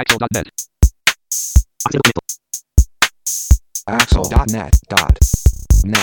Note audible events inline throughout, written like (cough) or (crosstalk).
Axel.net. Axel.net.net.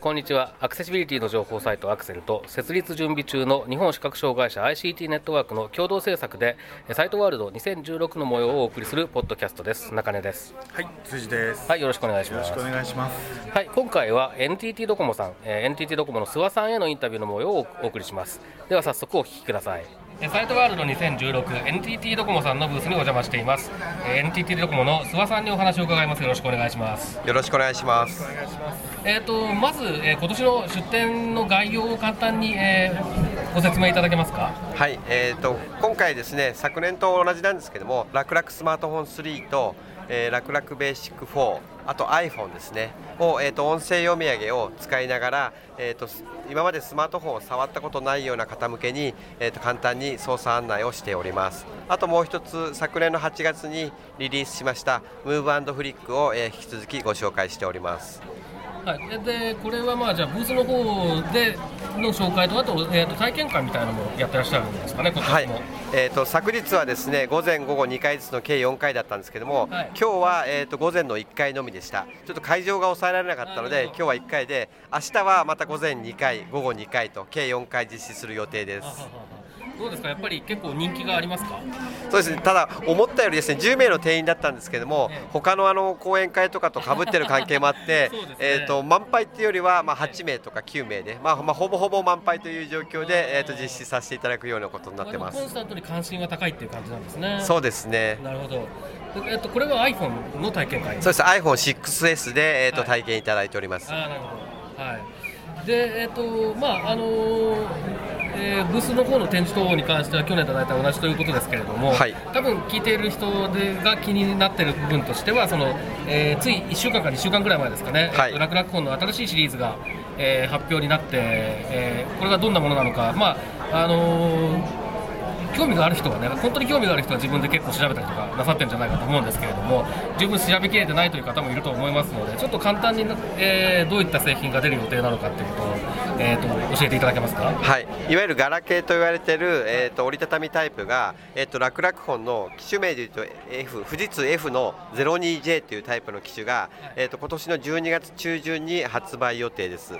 こんにちはアクセシビリティの情報サイトアクセルと設立準備中の日本視覚障害者 ICT ネットワークの共同制作でサイトワールド2016の模様をお送りするポッドキャストです中根ですはい、辻です。はいよろしくお願いしますよろしくお願いします。はい今回は NTT ドコモさん、えー NTT ドコモの諏訪さんへのインタビューの模様をお送りしますでは早速お聞きくださいえーサイトワールド 2016NTT ドコモさんのブースにお邪魔しています、えー NTT ドコモの諏訪さんにお話を伺います。よろしくお願いします。よろしくお願いします。えー、とまず、えー今年の出展の概要を簡単に、えーご説明いただけますか？はい、えー、と今回ですね、昨年と同じなんですけども、楽々スマートフォン3と、えー、楽々ベーシック4、あと iPhone ですね、を、えー、と音声読み上げを使いながら、えー、と今までスマートフォンを触ったことないような方向けに、えー、と簡単に操作案内をしております。あともう一つ、昨年の8月にリリースしました、ムーブフリックを、えー引き続きご紹介しております。はい、でこれはまあじゃあブースの方での紹介とあと,、えー、と体験会みたいなのもやってらっしゃるんですかね。はい、えー、と昨日はですね午前、午後2回ずつの計4回だったんですけども、はい。今日は、えー、と午前の1回のみでした、ちょっと会場が抑えられなかったので、今日は1回で、明日はまた午前2回、午後2回と、計4回実施する予定です。どうですか、やっぱり結構人気がありますか？そうですねただ、思ったよりですね10名の定員だったんですけどもええ、他のあの講演会とかとかぶってる関係もあって (laughs) ね、えーと満杯っていうよりは、まあ、8名とか9名で、まあまあ、ほぼほぼ満杯という状況で、えー、と実施させていただくようなことになってますコン。スタントに関心が高いっていう感じなんですね。そうですねなるほど。でえっとこれは iPhone の体験会？そうです iPhone6S で、えーとはい体験いただいております。あーなるほど。はい。でえっ、とまああのーえーブースの方の展示等に関しては去年と大体同じということですけれども、はい。多分聞いている人でが気になっている部分としてはその、えーつい1週間か2週間ぐらい前ですかね、はい。えーと楽々本の新しいシリーズが、えー発表になって、えーこれがどんなものなのか、まああのー興味がある人はね、本当に興味がある人は自分で結構調べたりとかなさってるんじゃないかと思うんですけれども、十分調べきれてないという方もいると思いますので、ちょっと簡単に、えーどういった製品が出る予定なのかっていうことを、えーと教えていただけますか？はい、いわゆるガラケーと言われている、えー、と折りたたみタイプが、えー、と楽々本の機種名でいうと F 富士通 F の 02J というタイプの機種が、えー、と今年の12月中旬に発売予定です。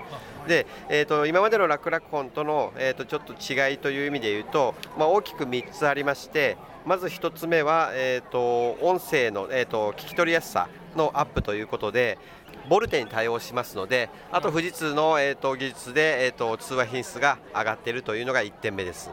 で、えー、と今までの楽々本との、えー、とちょっと違いという意味で言うと、まあ、大きく3つありましてまず1つ目は、えー、と音声の、えー、と聞き取りやすさのアップということでボルテに対応しますのであと富士通の、えー、と技術で、えー、と通話品質が上がっているというのが1点目です。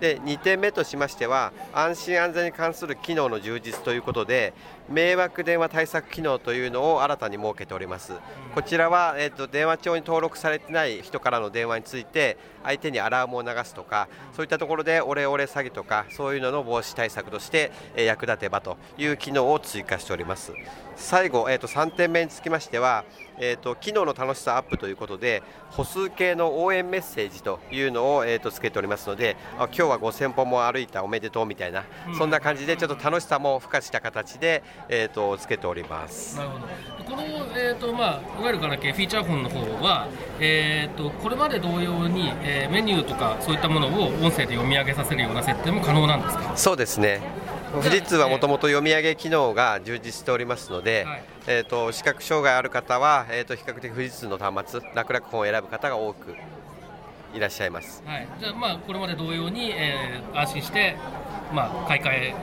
で2点目としましては安心安全に関する機能の充実ということで迷惑電話対策機能というのを新たに設けております。こちらは、えー、と電話帳に登録されてない人からの電話について相手にアラームを流すとかそういったところでオレオレ詐欺とかそういうのの防止対策として、えー役立てばという機能を追加しております。最後、えー、と3点目につきましては、えー、と機能の楽しさアップということで歩数計の応援メッセージというのを、えー、とつけておりますのであ今日は5000歩も歩いたおめでとうみたいな、そんな感じでちょっと楽しさも付加した形で、えー、とつけております。なるほど。この、えーとまあ、いわゆるガラケーフィーチャーフォンの方は、えー、とこれまで同様に、えーメニューとかそういったものを音声で読み上げさせるような設定も可能なんですか？そうですね。富士通はもともと読み上げ機能が充実しておりますので、はい。えー、と視覚障害ある方は、えー、と比較的富士通の端末楽々本を選ぶ方が多くいらっしゃいます。はい、じゃあ、まあ、これまで同様に、えー安心して、まあ、買い替え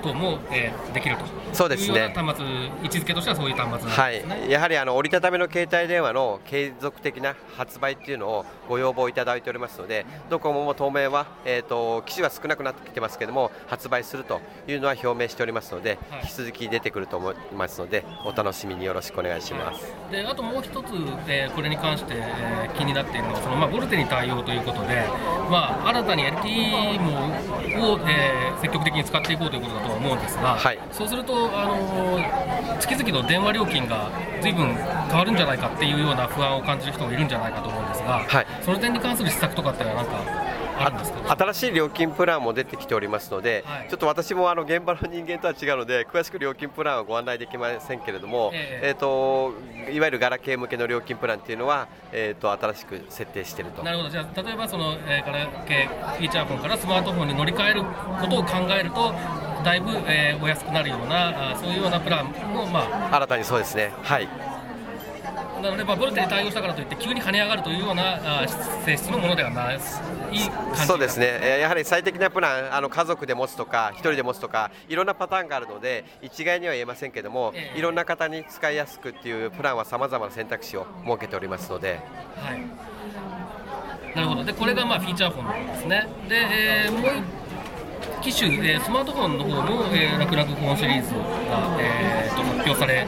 等も、えーできるとそうですね端末、位置づけとしてはそういう端末なんですはね。い、やはりあの折りたたみの携帯電話の継続的な発売っていうのをご要望いただいておりますので、ドコモも当面は、えー、と機種は少なくなってきてますけども、発売するというのは表明しておりますので、はい引き続き出てくると思いますので、お楽しみによろしくお願いします。であともう一つ、えーこれに関して、えー気になっているのはその、まあ、ボルテに対応ということで、まあ、新たに LTE もを、えー積極的に使っていこうということだとは思うんですが、はい。そうすると、あのー月々の電話料金がずいぶん変わるんじゃないかっていうような不安を感じる人もいるんじゃないかと思うんですが、はい。その点に関する施策とかってのはなんか？新しい料金プランも出てきておりますので、はい。ちょっと私もあの現場の人間とは違うので詳しく料金プランはご案内できませんけれども、ええ。えーといわゆるガラケー向けの料金プランっていうのは、えー、と新しく設定していると。なるほど。じゃあ例えばその、えーガラケーフィーチャーフォンからスマートフォンに乗り換えることを考えるとだいぶ、えーお安くなるようなあそういうようなプランも、まあ、新たにそうですね。はい。なので、まあ、ボルテに対応したからといって急に跳ね上がるというようなあ性質のものではないそうですね、えーやはり最適なプラン、あの家族で持つとか、一人で持つとか、いろんなパターンがあるので、一概には言えませんけども、ええ。いろんな方に使いやすくっていうプランはさまざまな選択肢を設けておりますので、はい、なるほど。でこれがまあフィーチャーフォンですね。で、えーもう一機種、えースマートフォンの方も、えー、楽々フォンシリーズが、えーと発表され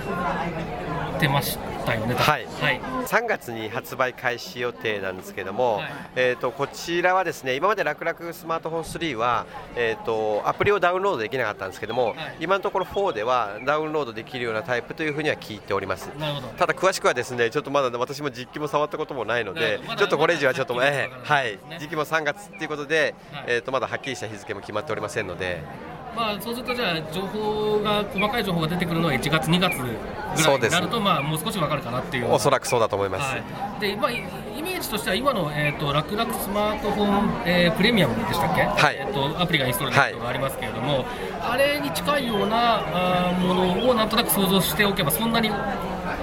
てましはい。はい。3月に発売開始予定なんですけども、はい。えー、とこちらはですね今まで楽々スマートフォン3は、えー、とアプリをダウンロードできなかったんですけども、はい。今のところ4ではダウンロードできるようなタイプというふうには聞いております。なるほど。ただ詳しくはですねちょっとまだ私も実機も触ったこともないのでまだちょっとこれ以上はちょっと、ええわからはい。時期も3月ということで、はい。えー、とまだはっきりした日付も決まっておりませんのでまあ、そうするとじゃあ情報が細かい情報が出てくるのは1月2月ぐらいになると、まあ、もう少し分かるかなっていう。おそらくそうだと思います。はい、で、まあ、イイメージとしては今の、えー、と楽々スマートフォン、えープレミアムでしたっけ、はい。えー、とアプリがインストールできるのがありますけれども、あれに近いようなあーものをなんとなく想像しておけばそんなに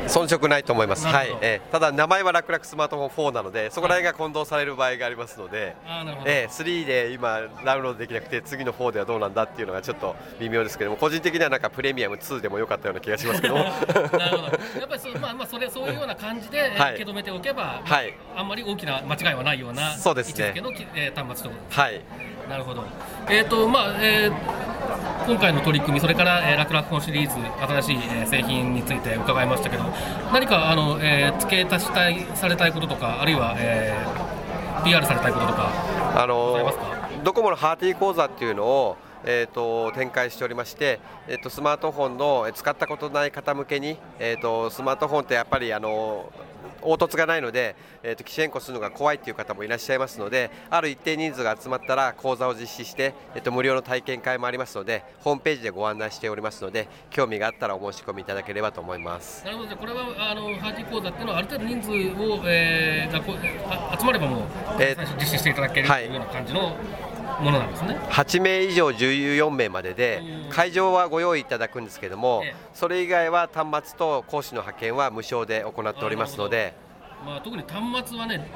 遜色ない。と思い。ます、はい。えーただ名前は楽々スマートフォン4なのでそこら辺が混同される場合がありますので、あーなるほどえー3で今ダウンロードできなくて次の4ではどうなんだってい。うのがちょっと微妙ですけども個人的にはなんかプレミアム2でも良かったような気がしますけどもなるほどやっぱりそう,、まあまあ、それそうい。うような感じで、受け止めておけば、はい。あんまり大きな間違い。はない。ようなそうですね位置づけのき、えー端末とい。うことですはい。なるほど。えっ、とまあ、えー今回の取り組み、それから、えー、楽々本シリーズ新しい、えー製品について伺いましたけど、何かあの、えー付け足したいされたいこととか、あるいは、えー PR されたいこととか、あのますか？ドコモのハーティー講座っていうのを、えー、と展開しておりまして、えー、とスマートフォンのえー使ったことない方向けに、えー、とスマートフォンってやっぱりあの凹凸がないので、えー、と機種変更するのが怖いっていう方もいらっしゃいますのである一定人数が集まったら講座を実施して、えー、と無料の体験会もありますのでホームページでご案内しておりますので興味があったらお申し込みいただければと思います。なるほど、じゃあこれはあのハーティー講座っていうのは、ある程度人数を、えー集まればもう、えー実施していただけるとはいいうような感じのものなんですね。8名以上14名まででうん。会場はご用意いただくんですけどもええ。それ以外は端末と講師の派遣は無償で行っておりますので。まあ、特に端末はね、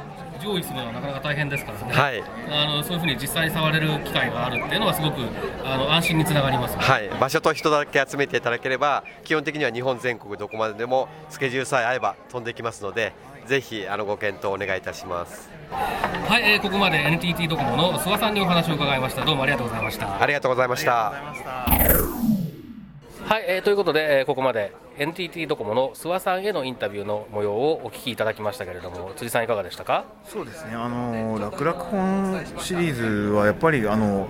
上位するのはなかなか大変ですからね、はい。あのそういうふうに実際に触れる機会があるっていうのは、すごくあの安心につながります、はい、場所と人だけ集めていただければ基本的には日本全国どこまででもスケジュールさえ合えば飛んできますのでぜひあのご検討お願いいたしますはい、えーここまで NTT ドコモの諏訪さんにお話を伺いました。どうもありがとうございました。ありがとうございましたはい、えーということで、えーここまで NTT ドコモの諏訪さんへのインタビューの模様をお聞きいただきましたけれども、辻さんいかがでしたか？そうですね、あの楽々本シリーズはやっぱりあの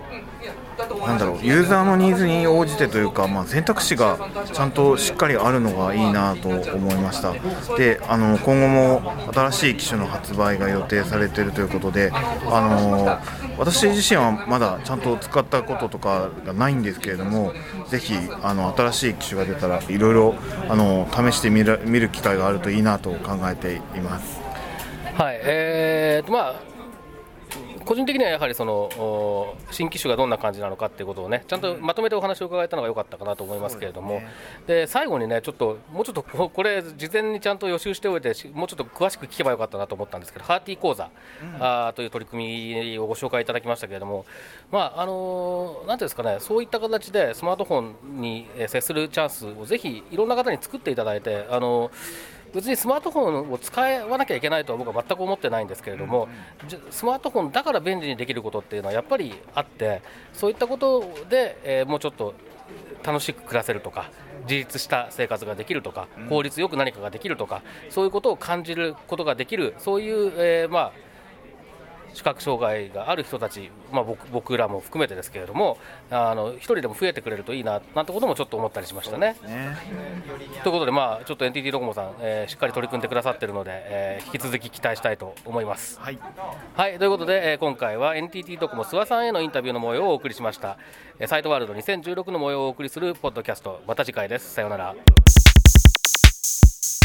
なんだろうユーザーのニーズに応じてというか、まあ、選択肢がちゃんとしっかりあるのがいいなと思いましたであの今後も新しい機種の発売が予定されているということであの私自身はまだちゃんと使ったこととかがないんですけれどもぜひあの新しい機種が出たらいろいろあの試してみる見る機会があるといいなと考えています。はい、えーとまあ個人的にはやはりそのお新機種がどんな感じなのかっていうことをねちゃんとまとめてお話を伺えたのが良かったかなと思いますけれども、で最後にねちょっともうちょっとここれ事前にちゃんと予習しておいてしもうちょっと詳しく聞けばよかったなと思ったんですけどハーティー講座、あーという取り組みをご紹介いただきましたけれどもまああのーなんていうんですかねそういった形でスマートフォンにえー接するチャンスをぜひいろんな方に作っていただいてあのー別にスマートフォンを使わなきゃいけないとは僕は全く思ってないんですけれども、スマートフォンだから便利にできることっていうのはやっぱりあってそういったことで、えーもうちょっと楽しく暮らせるとか自立した生活ができるとか効率よく何かができるとかそういうことを感じることができるそういう、えーまあ視覚障害がある人たち、まあ、僕僕らも含めてですけれどもあの一人でも増えてくれるといいななんてこともちょっと思ったりしましたね。ねということで、まあ、ちょっと NTT ドコモさん、えーしっかり取り組んでくださっているので、えー引き続き期待したいと思います。はいはい、ということで、えー今回は NTT ドコモ諏訪さんへのインタビューの模様をお送りしました。えーサイトワールド2016の模様をお送りするポッドキャスト、また次回です。さようなら。